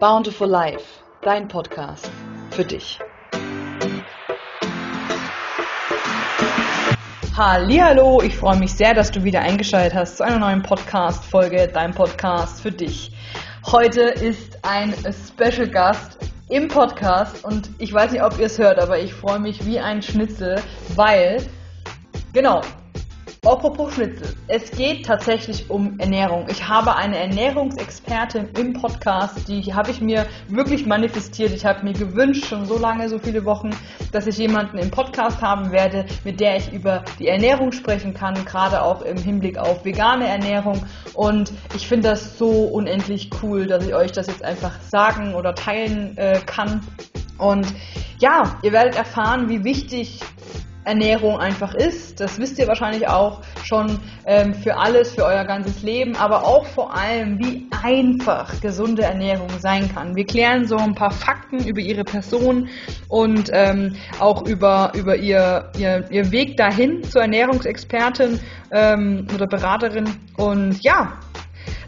Bountiful Life, dein Podcast für dich. Hallo, ich freue mich sehr, dass du wieder eingeschaltet hast zu einer neuen Podcast Folge, dein Podcast für dich. Heute ist ein Special Gast im Podcast und ich weiß nicht, ob ihr es hört, aber ich freue mich wie ein Schnitzel, weil genau, Apropos Schnitzel. Es geht tatsächlich um Ernährung. Ich habe eine Ernährungsexpertin im Podcast, die habe ich mir wirklich manifestiert. Ich habe mir gewünscht, schon so lange, so viele Wochen, dass ich jemanden im Podcast haben werde, mit der ich über die Ernährung sprechen kann, gerade auch im Hinblick auf vegane Ernährung. Und ich finde das so unendlich cool, dass ich euch das jetzt einfach sagen oder teilen äh, kann. Und ja, ihr werdet erfahren, wie wichtig Ernährung einfach ist. Das wisst ihr wahrscheinlich auch schon ähm, für alles, für euer ganzes Leben, aber auch vor allem, wie einfach gesunde Ernährung sein kann. Wir klären so ein paar Fakten über ihre Person und ähm, auch über, über ihr, ihr, ihr Weg dahin zur Ernährungsexpertin ähm, oder Beraterin. Und ja,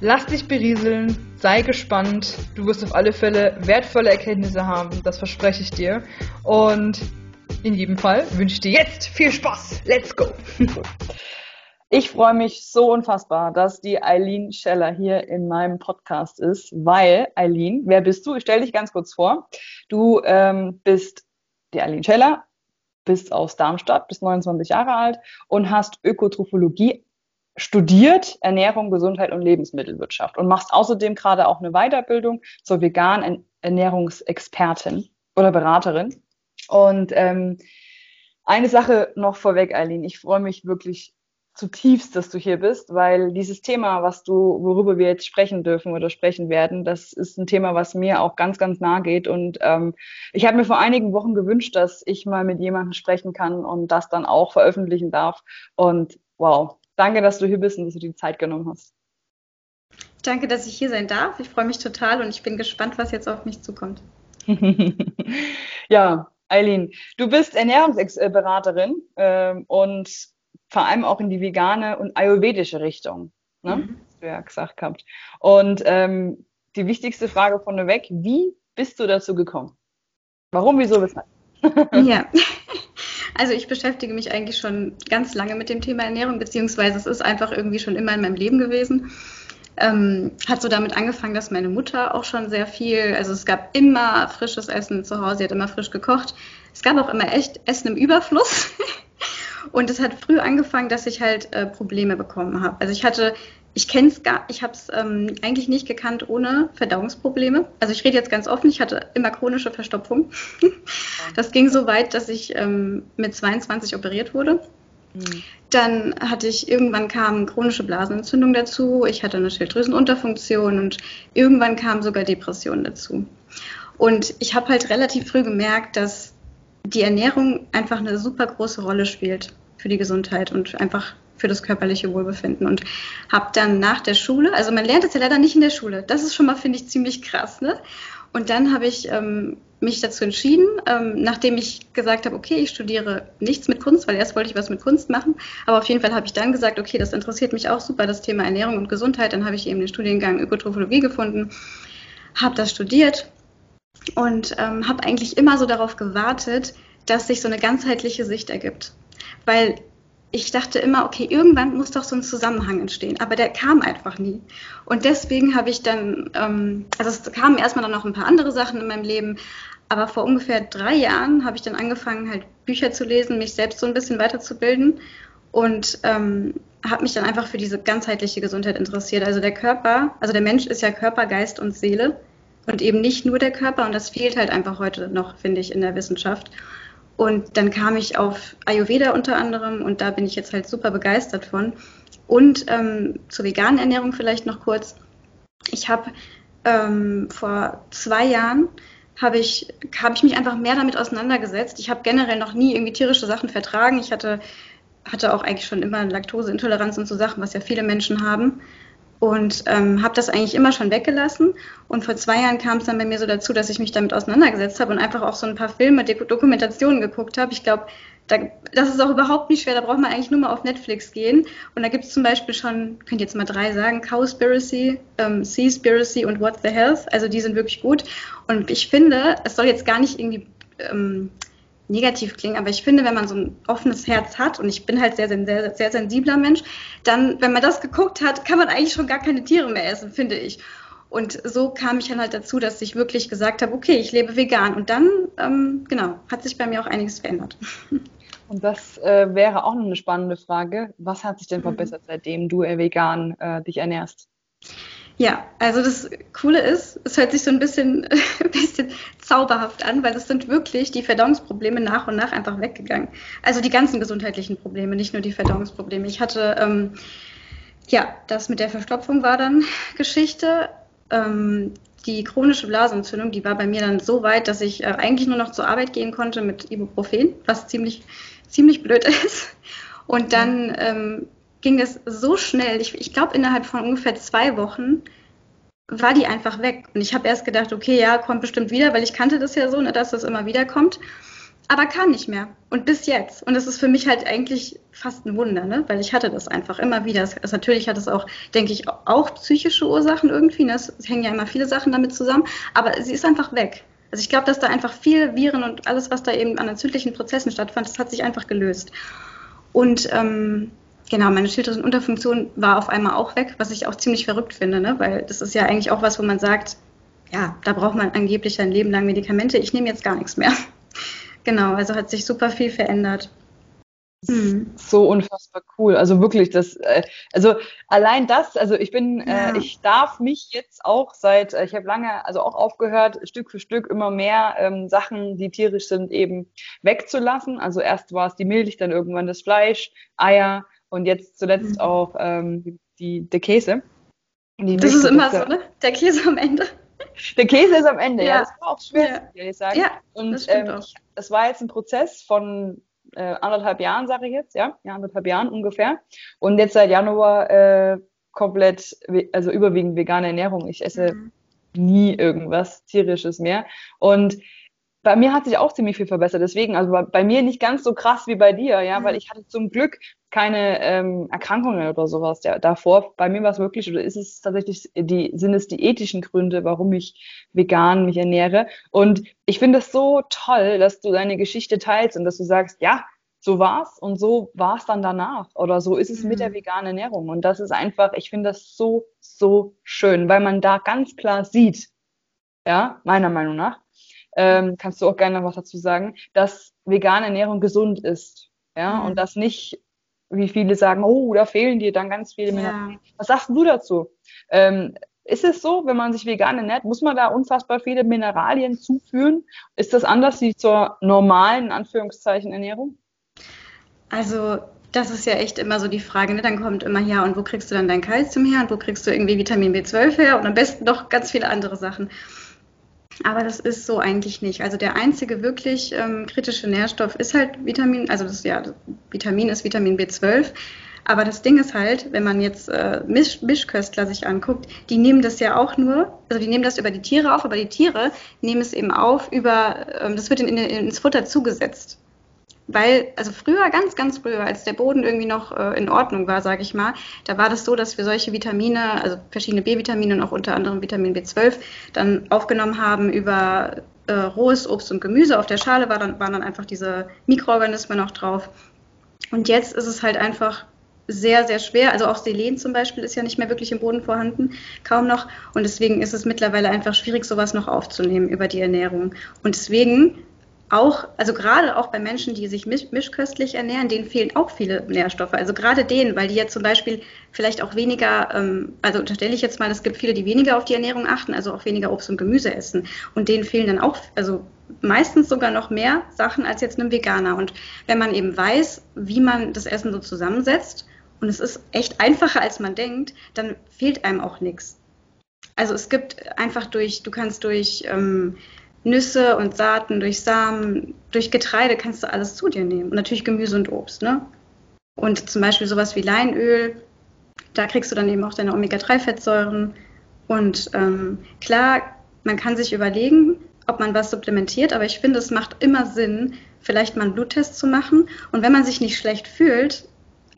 lass dich berieseln, sei gespannt. Du wirst auf alle Fälle wertvolle Erkenntnisse haben, das verspreche ich dir. Und in jedem Fall wünsche ich dir jetzt viel Spaß. Let's go! Ich freue mich so unfassbar, dass die Eileen Scheller hier in meinem Podcast ist, weil, Eileen, wer bist du? Ich stelle dich ganz kurz vor. Du ähm, bist die Eileen Scheller, bist aus Darmstadt, bist 29 Jahre alt und hast Ökotrophologie studiert, Ernährung, Gesundheit und Lebensmittelwirtschaft und machst außerdem gerade auch eine Weiterbildung zur veganen Ernährungsexpertin oder Beraterin. Und ähm, eine Sache noch vorweg, Eileen. Ich freue mich wirklich zutiefst, dass du hier bist, weil dieses Thema, was du, worüber wir jetzt sprechen dürfen oder sprechen werden, das ist ein Thema, was mir auch ganz, ganz nah geht. Und ähm, ich habe mir vor einigen Wochen gewünscht, dass ich mal mit jemandem sprechen kann und das dann auch veröffentlichen darf. Und wow, danke, dass du hier bist und dass du die Zeit genommen hast. Danke, dass ich hier sein darf. Ich freue mich total und ich bin gespannt, was jetzt auf mich zukommt. ja, Eileen, du bist Ernährungsberaterin ähm, und vor allem auch in die vegane und ayurvedische Richtung. Ne? Mhm. Hast du ja gesagt gehabt. Und ähm, die wichtigste Frage vorneweg, wie bist du dazu gekommen? Warum, wieso, weshalb? ja, also ich beschäftige mich eigentlich schon ganz lange mit dem Thema Ernährung, beziehungsweise es ist einfach irgendwie schon immer in meinem Leben gewesen. Ähm, hat so damit angefangen, dass meine Mutter auch schon sehr viel, also es gab immer frisches Essen zu Hause, sie hat immer frisch gekocht. Es gab auch immer echt Essen im Überfluss. Und es hat früh angefangen, dass ich halt äh, Probleme bekommen habe. Also ich hatte, ich kenne es gar, ich habe es ähm, eigentlich nicht gekannt ohne Verdauungsprobleme. Also ich rede jetzt ganz offen, ich hatte immer chronische Verstopfung. das ging so weit, dass ich ähm, mit 22 operiert wurde. Dann hatte ich, irgendwann kam chronische Blasenentzündung dazu, ich hatte eine Schilddrüsenunterfunktion und irgendwann kam sogar Depression dazu. Und ich habe halt relativ früh gemerkt, dass die Ernährung einfach eine super große Rolle spielt für die Gesundheit und einfach für das körperliche Wohlbefinden und habe dann nach der Schule, also man lernt es ja leider nicht in der Schule, das ist schon mal, finde ich, ziemlich krass, ne? Und dann habe ich ähm, mich dazu entschieden, ähm, nachdem ich gesagt habe, okay, ich studiere nichts mit Kunst, weil erst wollte ich was mit Kunst machen, aber auf jeden Fall habe ich dann gesagt, okay, das interessiert mich auch super, das Thema Ernährung und Gesundheit. Dann habe ich eben den Studiengang Ökotrophologie gefunden, habe das studiert und ähm, habe eigentlich immer so darauf gewartet, dass sich so eine ganzheitliche Sicht ergibt, weil ich dachte immer, okay, irgendwann muss doch so ein Zusammenhang entstehen, aber der kam einfach nie. Und deswegen habe ich dann, ähm, also es kamen erstmal dann noch ein paar andere Sachen in meinem Leben, aber vor ungefähr drei Jahren habe ich dann angefangen, halt Bücher zu lesen, mich selbst so ein bisschen weiterzubilden und ähm, habe mich dann einfach für diese ganzheitliche Gesundheit interessiert. Also der Körper, also der Mensch ist ja Körper, Geist und Seele und eben nicht nur der Körper und das fehlt halt einfach heute noch, finde ich, in der Wissenschaft. Und dann kam ich auf Ayurveda unter anderem und da bin ich jetzt halt super begeistert von. Und ähm, zur veganen Ernährung vielleicht noch kurz. Ich habe ähm, vor zwei Jahren habe ich, hab ich mich einfach mehr damit auseinandergesetzt. Ich habe generell noch nie irgendwie tierische Sachen vertragen. Ich hatte, hatte auch eigentlich schon immer Laktoseintoleranz und so Sachen, was ja viele Menschen haben. Und ähm, habe das eigentlich immer schon weggelassen. Und vor zwei Jahren kam es dann bei mir so dazu, dass ich mich damit auseinandergesetzt habe und einfach auch so ein paar Filme, Dokumentationen geguckt habe. Ich glaube, da, das ist auch überhaupt nicht schwer. Da braucht man eigentlich nur mal auf Netflix gehen. Und da gibt es zum Beispiel schon, könnt ihr jetzt mal drei sagen, Cowspiracy, ähm, Seaspiracy und What the Health. Also die sind wirklich gut. Und ich finde, es soll jetzt gar nicht irgendwie ähm, negativ klingen, aber ich finde, wenn man so ein offenes Herz hat, und ich bin halt sehr, sehr, sehr, sehr sensibler Mensch, dann, wenn man das geguckt hat, kann man eigentlich schon gar keine Tiere mehr essen, finde ich. Und so kam ich dann halt dazu, dass ich wirklich gesagt habe, okay, ich lebe vegan. Und dann, ähm, genau, hat sich bei mir auch einiges verändert. Und das äh, wäre auch noch eine spannende Frage. Was hat sich denn mhm. verbessert, seitdem du äh, vegan äh, dich ernährst? Ja, also das Coole ist, es hört sich so ein bisschen, ein bisschen zauberhaft an, weil es sind wirklich die Verdauungsprobleme nach und nach einfach weggegangen. Also die ganzen gesundheitlichen Probleme, nicht nur die Verdauungsprobleme. Ich hatte, ähm, ja, das mit der Verstopfung war dann Geschichte. Ähm, die chronische Blasenentzündung, die war bei mir dann so weit, dass ich äh, eigentlich nur noch zur Arbeit gehen konnte mit Ibuprofen, was ziemlich, ziemlich blöd ist. Und dann ähm, ging das so schnell. Ich, ich glaube, innerhalb von ungefähr zwei Wochen war die einfach weg. Und ich habe erst gedacht, okay, ja, kommt bestimmt wieder, weil ich kannte das ja so, ne, dass das immer wieder kommt. Aber kam nicht mehr. Und bis jetzt. Und das ist für mich halt eigentlich fast ein Wunder, ne? weil ich hatte das einfach immer wieder. Das, das natürlich hat es auch, denke ich, auch psychische Ursachen irgendwie. Ne? Es, es hängen ja immer viele Sachen damit zusammen. Aber sie ist einfach weg. Also ich glaube, dass da einfach viel Viren und alles, was da eben an entzündlichen Prozessen stattfand, das hat sich einfach gelöst. Und ähm, Genau, meine Schilddrüsenunterfunktion war auf einmal auch weg, was ich auch ziemlich verrückt finde, ne? weil das ist ja eigentlich auch was, wo man sagt, ja, da braucht man angeblich ein Leben lang Medikamente. Ich nehme jetzt gar nichts mehr. genau, also hat sich super viel verändert. Hm. So unfassbar cool. Also wirklich, das, äh, also allein das, also ich bin, äh, ja. ich darf mich jetzt auch seit, äh, ich habe lange, also auch aufgehört, Stück für Stück immer mehr ähm, Sachen, die tierisch sind, eben wegzulassen. Also erst war es die Milch, dann irgendwann das Fleisch, Eier, und jetzt zuletzt mhm. auch ähm, die, der Käse. Die das ist immer so, ne? Der Käse am Ende. Der Käse ist am Ende, ja. ja das war auch schwer, ja. ich sagen. Ja, und das, ähm, ich, das war jetzt ein Prozess von äh, anderthalb Jahren, sage ich jetzt, ja, ja, anderthalb Jahren ungefähr. Und jetzt seit Januar äh, komplett, also überwiegend vegane Ernährung. Ich esse mhm. nie irgendwas tierisches mehr. Und bei mir hat sich auch ziemlich viel verbessert. Deswegen, also bei, bei mir nicht ganz so krass wie bei dir, ja, mhm. weil ich hatte zum Glück keine ähm, Erkrankungen oder sowas der, davor. Bei mir war es wirklich, oder ist es tatsächlich die, sind es die ethischen Gründe, warum ich vegan mich ernähre. Und ich finde es so toll, dass du deine Geschichte teilst und dass du sagst, ja, so war's und so war's dann danach oder so ist es mhm. mit der mhm. veganen Ernährung. Und das ist einfach, ich finde das so, so schön, weil man da ganz klar sieht, ja, meiner Meinung nach, ähm, kannst du auch gerne noch was dazu sagen, dass vegane Ernährung gesund ist. Ja, mhm. und dass nicht, wie viele sagen, oh, da fehlen dir dann ganz viele Mineralien. Ja. Was sagst du dazu? Ähm, ist es so, wenn man sich vegan ernährt, muss man da unfassbar viele Mineralien zuführen? Ist das anders wie zur normalen, Anführungszeichen, Ernährung? Also das ist ja echt immer so die Frage, ne? dann kommt immer, ja, und wo kriegst du dann dein Kalzium her und wo kriegst du irgendwie Vitamin B12 her und am besten noch ganz viele andere Sachen. Aber das ist so eigentlich nicht. Also der einzige wirklich ähm, kritische Nährstoff ist halt Vitamin, also das ja, Vitamin ist Vitamin B12. Aber das Ding ist halt, wenn man jetzt äh, Misch Mischköstler sich anguckt, die nehmen das ja auch nur, also die nehmen das über die Tiere auf, aber die Tiere nehmen es eben auf über, ähm, das wird in, in, ins Futter zugesetzt weil, also früher, ganz, ganz früher, als der Boden irgendwie noch äh, in Ordnung war, sage ich mal, da war das so, dass wir solche Vitamine, also verschiedene B-Vitamine und auch unter anderem Vitamin B12, dann aufgenommen haben über äh, rohes Obst und Gemüse. Auf der Schale war dann, waren dann einfach diese Mikroorganismen noch drauf. Und jetzt ist es halt einfach sehr, sehr schwer. Also auch Selen zum Beispiel ist ja nicht mehr wirklich im Boden vorhanden, kaum noch. Und deswegen ist es mittlerweile einfach schwierig, sowas noch aufzunehmen über die Ernährung. Und deswegen auch, also gerade auch bei Menschen, die sich misch mischköstlich ernähren, denen fehlen auch viele Nährstoffe. Also gerade denen, weil die jetzt zum Beispiel vielleicht auch weniger, ähm, also unterstelle ich jetzt mal, es gibt viele, die weniger auf die Ernährung achten, also auch weniger Obst und Gemüse essen. Und denen fehlen dann auch, also meistens sogar noch mehr Sachen als jetzt einem Veganer. Und wenn man eben weiß, wie man das Essen so zusammensetzt, und es ist echt einfacher, als man denkt, dann fehlt einem auch nichts. Also es gibt einfach durch, du kannst durch ähm, Nüsse und Saaten, durch Samen, durch Getreide kannst du alles zu dir nehmen. Und natürlich Gemüse und Obst, ne? Und zum Beispiel sowas wie Leinöl Da kriegst du dann eben auch deine Omega-3-Fettsäuren. Und ähm, klar, man kann sich überlegen, ob man was supplementiert, aber ich finde, es macht immer Sinn, vielleicht mal einen Bluttest zu machen. Und wenn man sich nicht schlecht fühlt,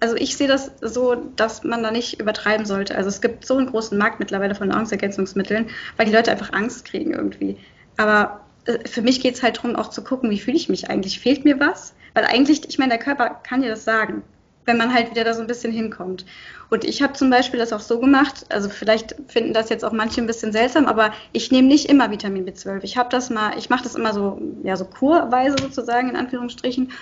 also ich sehe das so, dass man da nicht übertreiben sollte. Also es gibt so einen großen Markt mittlerweile von Nahrungsergänzungsmitteln, weil die Leute einfach Angst kriegen irgendwie. Aber äh, für mich geht es halt darum, auch zu gucken, wie fühle ich mich eigentlich? Fehlt mir was? Weil eigentlich, ich meine, der Körper kann dir das sagen, wenn man halt wieder da so ein bisschen hinkommt. Und ich habe zum Beispiel das auch so gemacht, also vielleicht finden das jetzt auch manche ein bisschen seltsam, aber ich nehme nicht immer Vitamin B12. Ich habe das mal, ich mache das immer so, ja, so kurweise sozusagen, in Anführungsstrichen.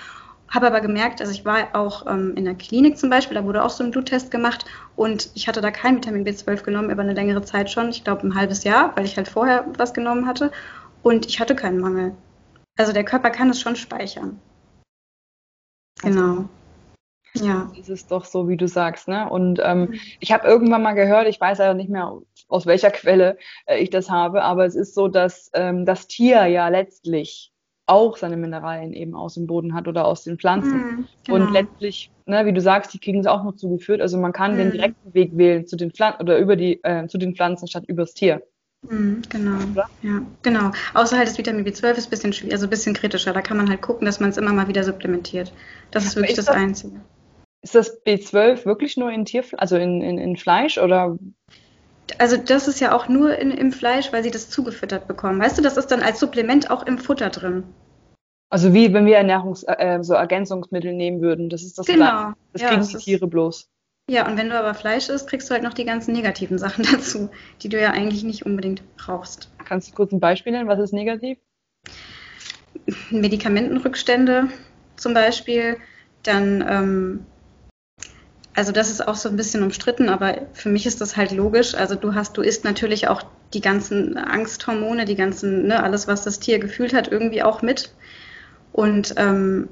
Habe aber gemerkt, also ich war auch ähm, in der Klinik zum Beispiel, da wurde auch so ein Bluttest gemacht und ich hatte da kein Vitamin B12 genommen über eine längere Zeit schon, ich glaube ein halbes Jahr, weil ich halt vorher was genommen hatte und ich hatte keinen Mangel. Also der Körper kann es schon speichern. Also genau. Ja. Das ist doch so, wie du sagst, ne? Und ähm, mhm. ich habe irgendwann mal gehört, ich weiß ja nicht mehr, aus welcher Quelle äh, ich das habe, aber es ist so, dass ähm, das Tier ja letztlich auch seine Mineralien eben aus dem Boden hat oder aus den Pflanzen. Mhm, genau. Und letztlich, ne, wie du sagst, die kriegen es auch noch zugeführt. Also man kann mhm. den direkten Weg wählen zu den Pflanzen oder über die äh, zu den Pflanzen statt übers Tier. Mhm, genau, ja, genau. Außer halt das Vitamin B12 ist ein bisschen, also ein bisschen kritischer. Da kann man halt gucken, dass man es immer mal wieder supplementiert. Das ist wirklich ist das, das Einzige. Ist das B12 wirklich nur in Tier, also in, in, in Fleisch oder? Also das ist ja auch nur in, im Fleisch, weil sie das zugefüttert bekommen. Weißt du, das ist dann als Supplement auch im Futter drin. Also wie wenn wir Ernährungs äh, so Ergänzungsmittel nehmen würden. Das ist das genau. Das ja, kriegen die Tiere bloß. Ja, und wenn du aber Fleisch isst, kriegst du halt noch die ganzen negativen Sachen dazu, die du ja eigentlich nicht unbedingt brauchst. Kannst du kurz ein Beispiel nennen? Was ist negativ? Medikamentenrückstände zum Beispiel. Dann ähm, also das ist auch so ein bisschen umstritten, aber für mich ist das halt logisch. Also du hast, du isst natürlich auch die ganzen Angsthormone, die ganzen, ne, alles, was das Tier gefühlt hat, irgendwie auch mit. Und ähm,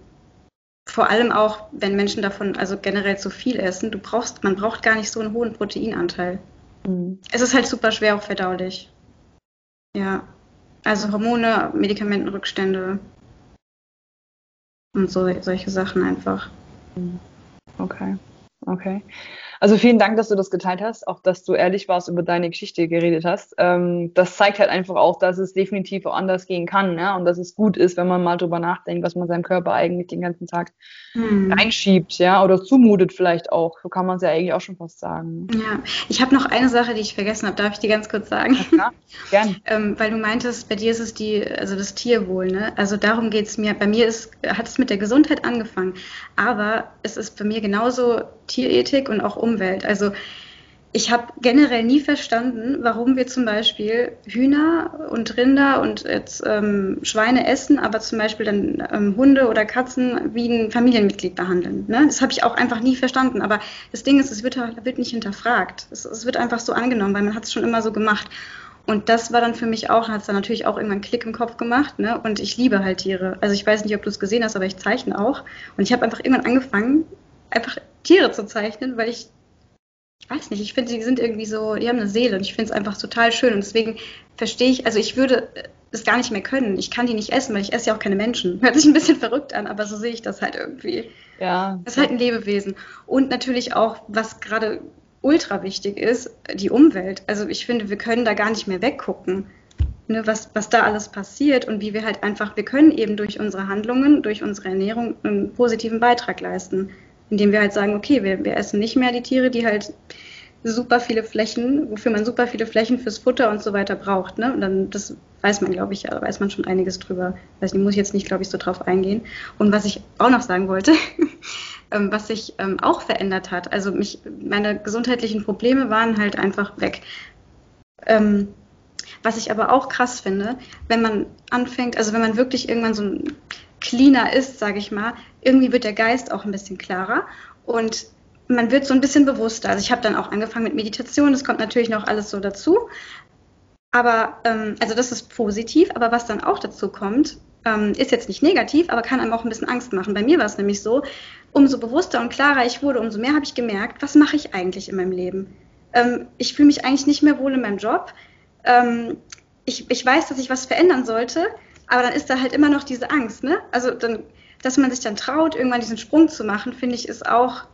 vor allem auch, wenn Menschen davon also generell zu viel essen, du brauchst, man braucht gar nicht so einen hohen Proteinanteil. Mhm. Es ist halt super schwer auch verdaulich. Ja. Also Hormone, Medikamentenrückstände und so, solche Sachen einfach. Mhm. Okay. Okay. Also vielen Dank, dass du das geteilt hast, auch dass du ehrlich warst, über deine Geschichte geredet hast. Ähm, das zeigt halt einfach auch, dass es definitiv auch anders gehen kann, ja, und dass es gut ist, wenn man mal drüber nachdenkt, was man seinem Körper eigentlich den ganzen Tag hm. reinschiebt, ja, oder zumutet vielleicht auch. So kann man es ja eigentlich auch schon fast sagen. Ja, ich habe noch eine Sache, die ich vergessen habe. Darf ich dir ganz kurz sagen? Ja, gern. ähm, weil du meintest, bei dir ist es die, also das Tierwohl, ne? Also darum geht es mir. Bei mir ist, hat es mit der Gesundheit angefangen, aber es ist bei mir genauso Tierethik und auch Umwelt. Also ich habe generell nie verstanden, warum wir zum Beispiel Hühner und Rinder und jetzt ähm, Schweine essen, aber zum Beispiel dann ähm, Hunde oder Katzen wie ein Familienmitglied behandeln. Ne? Das habe ich auch einfach nie verstanden. Aber das Ding ist, es wird, wird nicht hinterfragt. Es, es, wird einfach so angenommen, weil man hat es schon immer so gemacht. Und das war dann für mich auch, hat es dann natürlich auch irgendwann einen Klick im Kopf gemacht. Ne? Und ich liebe halt Tiere. Also ich weiß nicht, ob du es gesehen hast, aber ich zeichne auch. Und ich habe einfach irgendwann angefangen, einfach Tiere zu zeichnen, weil ich, ich weiß nicht, ich finde, die sind irgendwie so, die haben eine Seele und ich finde es einfach total schön und deswegen verstehe ich, also ich würde es gar nicht mehr können. Ich kann die nicht essen, weil ich esse ja auch keine Menschen. Hört sich ein bisschen verrückt an, aber so sehe ich das halt irgendwie. Ja. Das ist halt ein Lebewesen. Und natürlich auch, was gerade ultra wichtig ist, die Umwelt. Also ich finde, wir können da gar nicht mehr weggucken. Ne, was, was da alles passiert und wie wir halt einfach, wir können eben durch unsere Handlungen, durch unsere Ernährung einen positiven Beitrag leisten indem wir halt sagen, okay, wir, wir essen nicht mehr die Tiere, die halt super viele Flächen, wofür man super viele Flächen fürs Futter und so weiter braucht. Ne? Und dann, das weiß man, glaube ich, weiß man schon einiges drüber. Weiß nicht, muss ich jetzt nicht, glaube ich, so drauf eingehen. Und was ich auch noch sagen wollte, ähm, was sich ähm, auch verändert hat, also mich, meine gesundheitlichen Probleme waren halt einfach weg. Ähm, was ich aber auch krass finde, wenn man anfängt, also wenn man wirklich irgendwann so ein cleaner ist, sage ich mal, irgendwie wird der Geist auch ein bisschen klarer und man wird so ein bisschen bewusster. Also ich habe dann auch angefangen mit Meditation, das kommt natürlich noch alles so dazu. Aber, ähm, also das ist positiv, aber was dann auch dazu kommt, ähm, ist jetzt nicht negativ, aber kann einem auch ein bisschen Angst machen. Bei mir war es nämlich so, umso bewusster und klarer ich wurde, umso mehr habe ich gemerkt, was mache ich eigentlich in meinem Leben? Ähm, ich fühle mich eigentlich nicht mehr wohl in meinem Job. Ähm, ich, ich weiß, dass ich was verändern sollte, aber dann ist da halt immer noch diese Angst, ne? Also dann, dass man sich dann traut, irgendwann diesen Sprung zu machen, finde ich, ist auch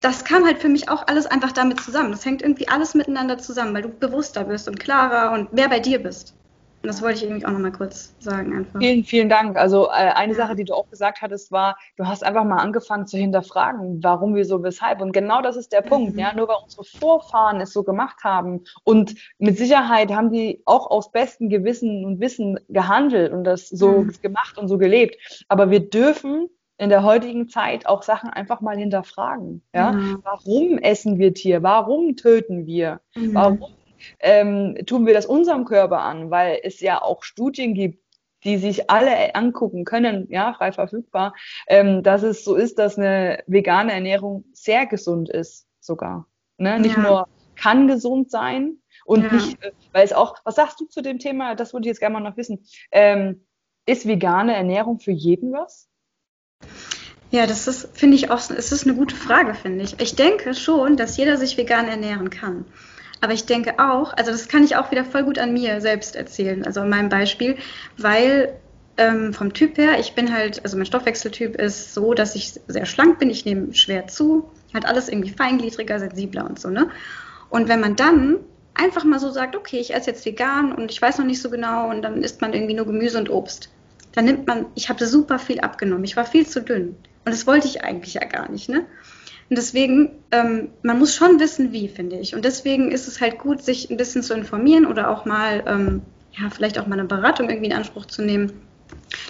das kam halt für mich auch alles einfach damit zusammen. Das hängt irgendwie alles miteinander zusammen, weil du bewusster bist und klarer und mehr bei dir bist. Das wollte ich irgendwie auch nochmal kurz sagen einfach. Vielen, vielen Dank. Also äh, eine Sache, die du auch gesagt hattest, war, du hast einfach mal angefangen zu hinterfragen, warum, wieso, weshalb. Und genau das ist der mhm. Punkt. Ja, nur weil unsere Vorfahren es so gemacht haben und mit Sicherheit haben die auch aus bestem Gewissen und Wissen gehandelt und das so mhm. gemacht und so gelebt. Aber wir dürfen in der heutigen Zeit auch Sachen einfach mal hinterfragen. Ja? Mhm. Warum essen wir Tier? Warum töten wir? Mhm. Warum ähm, tun wir das unserem Körper an? Weil es ja auch Studien gibt, die sich alle angucken können, ja, frei verfügbar, ähm, dass es so ist, dass eine vegane Ernährung sehr gesund ist, sogar. Ne? Nicht ja. nur kann gesund sein und ja. nicht, äh, weil es auch, was sagst du zu dem Thema, das würde ich jetzt gerne mal noch wissen, ähm, ist vegane Ernährung für jeden was? Ja, das ist, finde ich auch, es ist eine gute Frage, finde ich. Ich denke schon, dass jeder sich vegan ernähren kann. Aber ich denke auch, also das kann ich auch wieder voll gut an mir selbst erzählen, also an meinem Beispiel, weil ähm, vom Typ her, ich bin halt, also mein Stoffwechseltyp ist so, dass ich sehr schlank bin, ich nehme schwer zu, halt alles irgendwie feingliedriger, sensibler und so, ne? Und wenn man dann einfach mal so sagt, okay, ich esse jetzt vegan und ich weiß noch nicht so genau und dann isst man irgendwie nur Gemüse und Obst, dann nimmt man, ich habe super viel abgenommen, ich war viel zu dünn. Und das wollte ich eigentlich ja gar nicht, ne? Und deswegen, ähm, man muss schon wissen, wie, finde ich. Und deswegen ist es halt gut, sich ein bisschen zu informieren oder auch mal, ähm, ja, vielleicht auch mal eine Beratung irgendwie in Anspruch zu nehmen,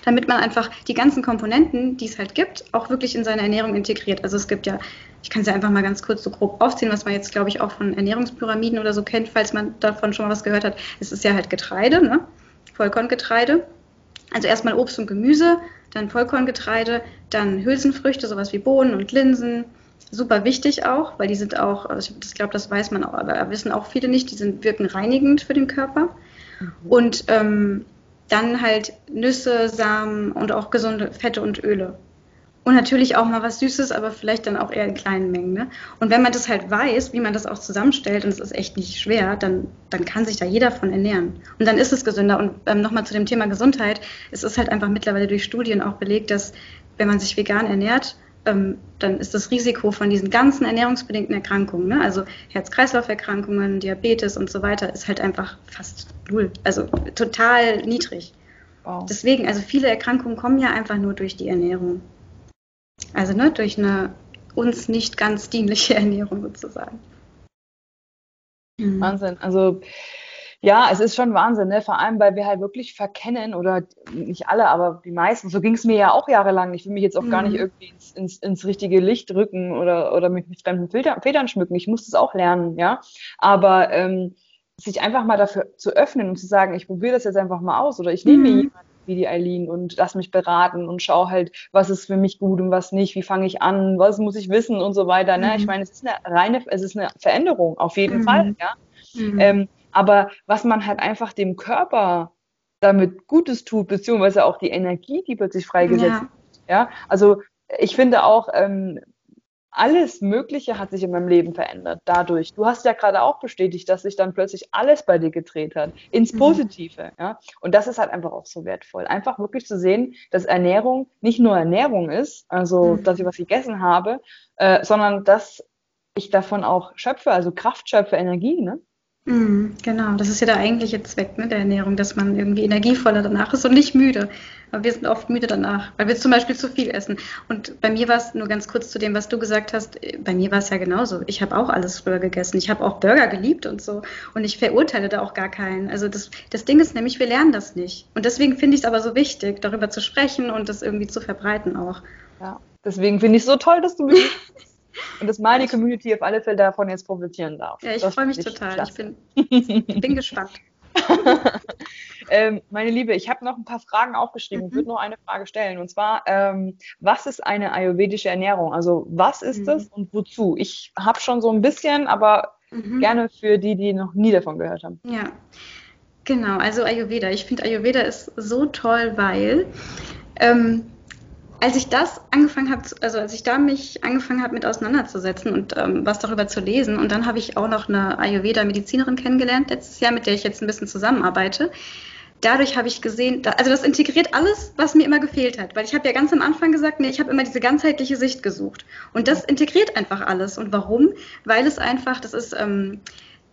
damit man einfach die ganzen Komponenten, die es halt gibt, auch wirklich in seine Ernährung integriert. Also es gibt ja, ich kann es ja einfach mal ganz kurz so grob aufzählen, was man jetzt, glaube ich, auch von Ernährungspyramiden oder so kennt, falls man davon schon mal was gehört hat. Es ist ja halt Getreide, ne? Vollkorngetreide. Also erstmal Obst und Gemüse, dann Vollkorngetreide, dann Hülsenfrüchte, sowas wie Bohnen und Linsen. Super wichtig auch, weil die sind auch, also ich glaube, das weiß man auch, aber wissen auch viele nicht, die sind, wirken reinigend für den Körper. Mhm. Und ähm, dann halt Nüsse, Samen und auch gesunde Fette und Öle. Und natürlich auch mal was Süßes, aber vielleicht dann auch eher in kleinen Mengen. Ne? Und wenn man das halt weiß, wie man das auch zusammenstellt, und es ist echt nicht schwer, dann, dann kann sich da jeder von ernähren. Und dann ist es gesünder. Und ähm, nochmal zu dem Thema Gesundheit. Es ist halt einfach mittlerweile durch Studien auch belegt, dass wenn man sich vegan ernährt, ähm, dann ist das Risiko von diesen ganzen ernährungsbedingten Erkrankungen, ne? also Herz-Kreislauf-Erkrankungen, Diabetes und so weiter, ist halt einfach fast null. Also total niedrig. Wow. Deswegen, also viele Erkrankungen kommen ja einfach nur durch die Ernährung. Also ne, durch eine uns nicht ganz dienliche Ernährung sozusagen. Mhm. Wahnsinn. Also ja, es ist schon Wahnsinn, ne? vor allem, weil wir halt wirklich verkennen, oder nicht alle, aber die meisten, so ging es mir ja auch jahrelang. Ich will mich jetzt auch mhm. gar nicht mhm. irgendwie ins, ins, ins, richtige Licht rücken oder, oder mich mit fremden Filtern, Federn schmücken. Ich muss das auch lernen, ja. Aber ähm, sich einfach mal dafür zu öffnen und zu sagen, ich probiere das jetzt einfach mal aus oder ich nehme mhm. jemanden wie die Eileen und lass mich beraten und schau halt, was ist für mich gut und was nicht, wie fange ich an, was muss ich wissen und so weiter. Ne? Mhm. Ich meine, es ist eine reine, es ist eine Veränderung, auf jeden mhm. Fall, ja. Mhm. Ähm, aber was man halt einfach dem Körper damit Gutes tut, beziehungsweise auch die Energie, die plötzlich freigesetzt ja. wird. Ja, also ich finde auch, ähm, alles Mögliche hat sich in meinem Leben verändert dadurch. Du hast ja gerade auch bestätigt, dass sich dann plötzlich alles bei dir gedreht hat, ins mhm. Positive. Mhm. Ja? Und das ist halt einfach auch so wertvoll. Einfach wirklich zu sehen, dass Ernährung nicht nur Ernährung ist, also mhm. dass ich was gegessen habe, äh, sondern dass ich davon auch schöpfe, also Kraft schöpfe, Energie. Ne? Mhm, genau, das ist ja der eigentliche Zweck ne, der Ernährung, dass man irgendwie energievoller danach ist und nicht müde. Aber wir sind oft müde danach, weil wir zum Beispiel zu viel essen. Und bei mir war es, nur ganz kurz zu dem, was du gesagt hast, bei mir war es ja genauso. Ich habe auch alles früher gegessen. Ich habe auch Burger geliebt und so. Und ich verurteile da auch gar keinen. Also das, das Ding ist nämlich, wir lernen das nicht. Und deswegen finde ich es aber so wichtig, darüber zu sprechen und das irgendwie zu verbreiten auch. Ja, deswegen finde ich es so toll, dass du mich Und dass meine Community auf alle Fälle davon jetzt profitieren darf. Ja, ich freue mich total. Ich bin, ich bin gespannt. ähm, meine Liebe, ich habe noch ein paar Fragen aufgeschrieben und mhm. würde noch eine Frage stellen. Und zwar, ähm, was ist eine ayurvedische Ernährung? Also was ist mhm. das und wozu? Ich habe schon so ein bisschen, aber mhm. gerne für die, die noch nie davon gehört haben. Ja, genau. Also Ayurveda. Ich finde Ayurveda ist so toll, weil ähm, als ich das angefangen habe, also als ich da mich angefangen habe mit auseinanderzusetzen und ähm, was darüber zu lesen, und dann habe ich auch noch eine Ayurveda-Medizinerin kennengelernt letztes Jahr, mit der ich jetzt ein bisschen zusammenarbeite. dadurch habe ich gesehen, also das integriert alles, was mir immer gefehlt hat. Weil ich habe ja ganz am Anfang gesagt, nee, ich habe immer diese ganzheitliche Sicht gesucht. Und das integriert einfach alles. Und warum? Weil es einfach, das ist ähm,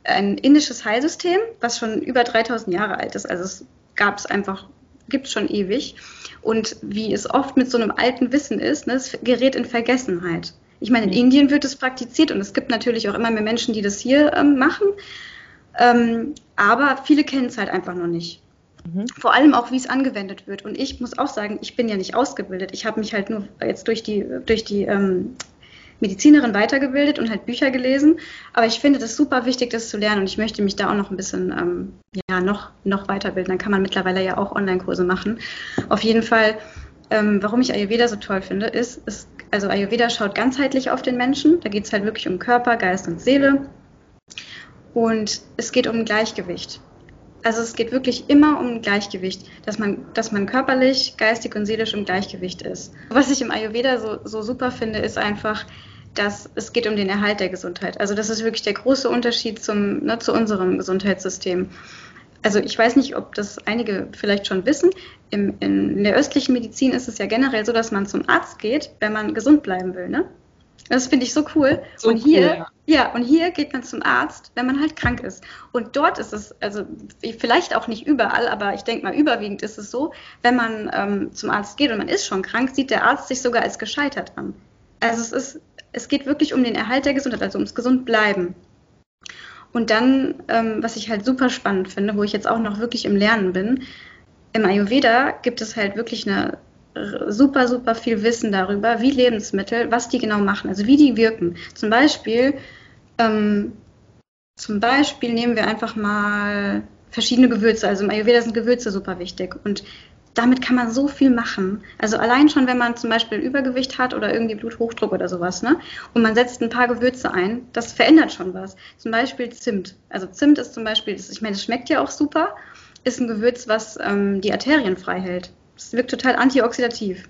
ein indisches Heilsystem, was schon über 3000 Jahre alt ist. Also es gab es einfach, gibt es schon ewig. Und wie es oft mit so einem alten Wissen ist, ne, es gerät in Vergessenheit. Ich meine, in mhm. Indien wird es praktiziert und es gibt natürlich auch immer mehr Menschen, die das hier ähm, machen. Ähm, aber viele kennen es halt einfach noch nicht. Mhm. Vor allem auch, wie es angewendet wird. Und ich muss auch sagen, ich bin ja nicht ausgebildet. Ich habe mich halt nur jetzt durch die, durch die ähm, Medizinerin weitergebildet und halt Bücher gelesen. Aber ich finde das super wichtig, das zu lernen. Und ich möchte mich da auch noch ein bisschen ähm, ja, noch, noch weiterbilden. Dann kann man mittlerweile ja auch Online-Kurse machen. Auf jeden Fall, ähm, warum ich Ayurveda so toll finde, ist, ist, also Ayurveda schaut ganzheitlich auf den Menschen. Da geht es halt wirklich um Körper, Geist und Seele. Und es geht um Gleichgewicht. Also es geht wirklich immer um Gleichgewicht, dass man, dass man körperlich, geistig und seelisch im Gleichgewicht ist. Was ich im Ayurveda so, so super finde, ist einfach, dass es geht um den Erhalt der Gesundheit. Also das ist wirklich der große Unterschied zum, ne, zu unserem Gesundheitssystem. Also ich weiß nicht, ob das einige vielleicht schon wissen. Im, in der östlichen Medizin ist es ja generell so, dass man zum Arzt geht, wenn man gesund bleiben will. Ne? Das finde ich so cool. So und hier, cool, ja. ja. und hier geht man zum Arzt, wenn man halt krank ist. Und dort ist es, also vielleicht auch nicht überall, aber ich denke mal, überwiegend ist es so, wenn man ähm, zum Arzt geht und man ist schon krank, sieht der Arzt sich sogar als gescheitert an. Also es ist, es geht wirklich um den Erhalt der Gesundheit, also ums Gesundbleiben. Und dann, ähm, was ich halt super spannend finde, wo ich jetzt auch noch wirklich im Lernen bin, im Ayurveda gibt es halt wirklich eine super, super viel Wissen darüber, wie Lebensmittel, was die genau machen, also wie die wirken. Zum Beispiel, ähm, zum Beispiel nehmen wir einfach mal verschiedene Gewürze. Also im Ayurveda sind Gewürze super wichtig und damit kann man so viel machen. Also allein schon, wenn man zum Beispiel Übergewicht hat oder irgendwie Bluthochdruck oder sowas, ne? Und man setzt ein paar Gewürze ein, das verändert schon was. Zum Beispiel Zimt. Also Zimt ist zum Beispiel, ich meine, es schmeckt ja auch super, ist ein Gewürz, was ähm, die Arterien frei hält. Das wirkt total antioxidativ.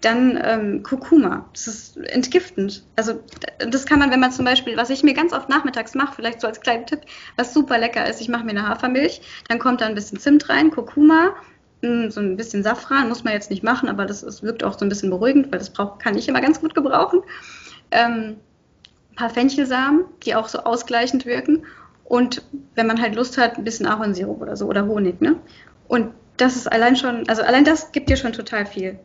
Dann ähm, Kurkuma, das ist entgiftend. Also das kann man, wenn man zum Beispiel, was ich mir ganz oft nachmittags mache, vielleicht so als kleinen Tipp, was super lecker ist, ich mache mir eine Hafermilch, dann kommt da ein bisschen Zimt rein, Kurkuma, hm, so ein bisschen Safran, muss man jetzt nicht machen, aber das, das wirkt auch so ein bisschen beruhigend, weil das brauch, kann ich immer ganz gut gebrauchen. Ähm, ein paar Fenchelsamen, die auch so ausgleichend wirken und wenn man halt Lust hat, ein bisschen Ahornsirup oder so oder Honig, ne? Und das ist allein schon, also allein das gibt dir schon total viel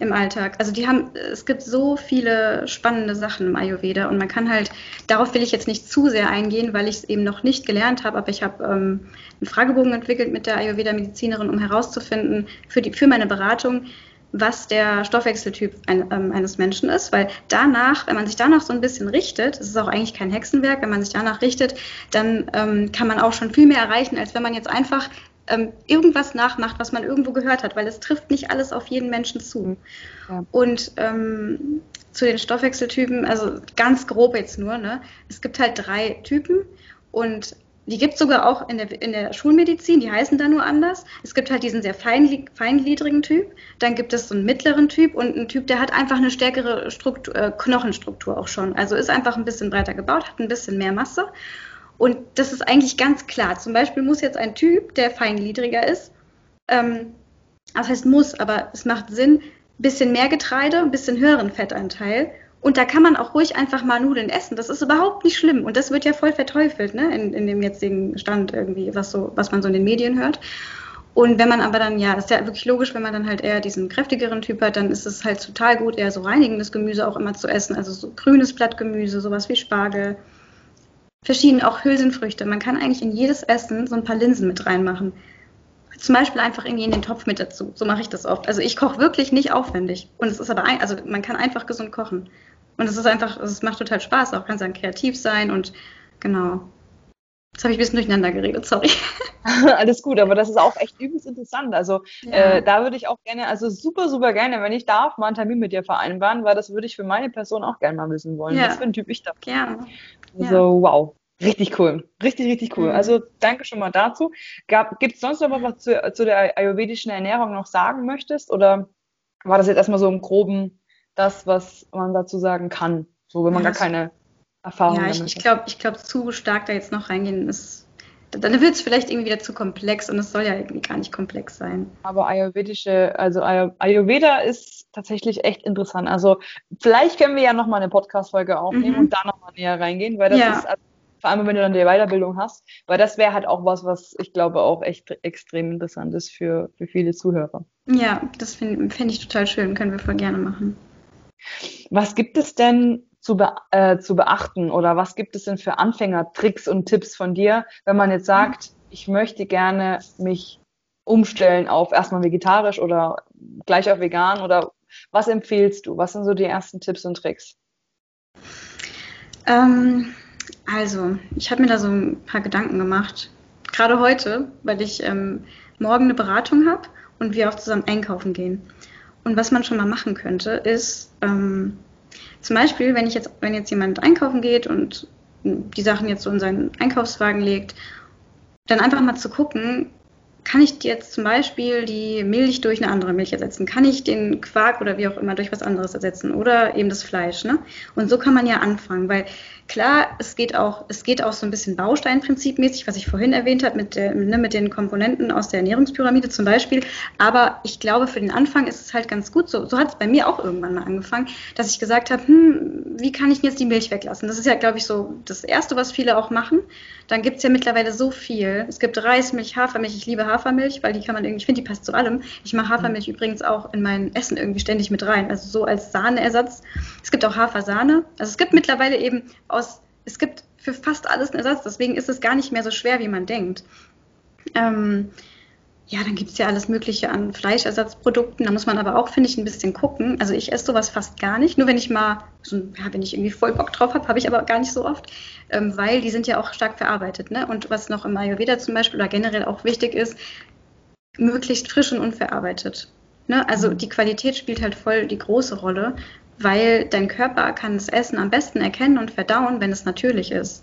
im Alltag. Also die haben, es gibt so viele spannende Sachen im Ayurveda und man kann halt, darauf will ich jetzt nicht zu sehr eingehen, weil ich es eben noch nicht gelernt habe, aber ich habe ähm, einen Fragebogen entwickelt mit der Ayurveda-Medizinerin, um herauszufinden für, die, für meine Beratung, was der Stoffwechseltyp ein, ähm, eines Menschen ist, weil danach, wenn man sich danach so ein bisschen richtet, das ist auch eigentlich kein Hexenwerk, wenn man sich danach richtet, dann ähm, kann man auch schon viel mehr erreichen, als wenn man jetzt einfach ähm, irgendwas nachmacht, was man irgendwo gehört hat, weil es trifft nicht alles auf jeden Menschen zu. Ja. Und ähm, zu den Stoffwechseltypen, also ganz grob jetzt nur, ne? es gibt halt drei Typen und die gibt es sogar auch in der, in der Schulmedizin, die heißen da nur anders. Es gibt halt diesen sehr feingliedrigen Typ, dann gibt es so einen mittleren Typ und einen Typ, der hat einfach eine stärkere Struktur, äh, Knochenstruktur auch schon. Also ist einfach ein bisschen breiter gebaut, hat ein bisschen mehr Masse. Und das ist eigentlich ganz klar. Zum Beispiel muss jetzt ein Typ, der feingliedriger ist, ähm, das heißt muss, aber es macht Sinn, ein bisschen mehr Getreide, ein bisschen höheren Fettanteil. Und da kann man auch ruhig einfach mal Nudeln essen. Das ist überhaupt nicht schlimm. Und das wird ja voll verteufelt, ne, in, in dem jetzigen Stand irgendwie, was so, was man so in den Medien hört. Und wenn man aber dann, ja, ist ja wirklich logisch, wenn man dann halt eher diesen kräftigeren Typ hat, dann ist es halt total gut, eher so reinigendes Gemüse auch immer zu essen. Also so grünes Blattgemüse, sowas wie Spargel, verschiedene, auch Hülsenfrüchte. Man kann eigentlich in jedes Essen so ein paar Linsen mit reinmachen. Zum Beispiel einfach irgendwie in den Topf mit dazu. So mache ich das oft. Also ich koche wirklich nicht aufwendig. Und es ist aber, ein, also man kann einfach gesund kochen. Und es ist einfach, es macht total Spaß auch. Kann dann kreativ sein und genau. Jetzt habe ich ein bisschen durcheinander geredet, sorry. Alles gut, aber das ist auch echt übelst interessant. Also ja. äh, da würde ich auch gerne, also super, super gerne, wenn ich darf, mal einen Termin mit dir vereinbaren, weil das würde ich für meine Person auch gerne mal wissen wollen. Ja. Was für ein Typ ich da bin. Gerne. Also ja. wow, richtig cool. Richtig, richtig cool. Mhm. Also danke schon mal dazu. Gibt es sonst noch was zu, zu der ayurvedischen Ernährung noch sagen möchtest? Oder war das jetzt erstmal so im Groben das, was man dazu sagen kann? So, wenn man gar keine Erfahrung ja, ich, ich glaube, ich glaub, zu stark da jetzt noch reingehen ist dann wird es vielleicht irgendwie wieder zu komplex und es soll ja irgendwie gar nicht komplex sein. Aber ayurvedische, also Ayurveda ist tatsächlich echt interessant. Also vielleicht können wir ja nochmal eine Podcast-Folge aufnehmen mhm. und da nochmal näher reingehen, weil das ja. ist, also, vor allem wenn du dann die Weiterbildung hast, weil das wäre halt auch was, was ich glaube auch echt extrem interessant ist für, für viele Zuhörer. Ja, das finde find ich total schön, können wir voll gerne machen. Was gibt es denn zu, be äh, zu beachten oder was gibt es denn für Anfängertricks und Tipps von dir, wenn man jetzt sagt, ich möchte gerne mich umstellen auf erstmal vegetarisch oder gleich auf vegan oder was empfiehlst du? Was sind so die ersten Tipps und Tricks? Ähm, also, ich habe mir da so ein paar Gedanken gemacht. Gerade heute, weil ich ähm, morgen eine Beratung habe und wir auch zusammen einkaufen gehen. Und was man schon mal machen könnte, ist ähm, zum Beispiel, wenn ich jetzt, wenn jetzt jemand einkaufen geht und die Sachen jetzt so in seinen Einkaufswagen legt, dann einfach mal zu gucken, kann ich jetzt zum Beispiel die Milch durch eine andere Milch ersetzen? Kann ich den Quark oder wie auch immer durch was anderes ersetzen? Oder eben das Fleisch, ne? Und so kann man ja anfangen, weil klar, es geht auch, es geht auch so ein bisschen Bausteinprinzipmäßig, was ich vorhin erwähnt habe, mit, ne, mit den Komponenten aus der Ernährungspyramide zum Beispiel. Aber ich glaube, für den Anfang ist es halt ganz gut. So, so hat es bei mir auch irgendwann mal angefangen, dass ich gesagt habe, hm, wie kann ich jetzt die Milch weglassen? Das ist ja, glaube ich, so das Erste, was viele auch machen. Dann gibt es ja mittlerweile so viel. Es gibt Reismilch, Hafermilch. Ich liebe Hafermilch, weil die kann man irgendwie, ich finde, die passt zu allem. Ich mache Hafermilch mhm. übrigens auch in mein Essen irgendwie ständig mit rein. Also so als Sahneersatz. Es gibt auch Hafersahne. Also es gibt mittlerweile eben aus, es gibt für fast alles einen Ersatz. Deswegen ist es gar nicht mehr so schwer, wie man denkt. Ähm, ja, dann gibt es ja alles Mögliche an Fleischersatzprodukten. Da muss man aber auch, finde ich, ein bisschen gucken. Also ich esse sowas fast gar nicht. Nur wenn ich mal, so, ja, wenn ich irgendwie voll Bock drauf habe, habe ich aber gar nicht so oft, ähm, weil die sind ja auch stark verarbeitet. Ne? Und was noch im Ayurveda zum Beispiel oder generell auch wichtig ist, möglichst frisch und unverarbeitet. Ne? Also mhm. die Qualität spielt halt voll die große Rolle, weil dein Körper kann das Essen am besten erkennen und verdauen, wenn es natürlich ist.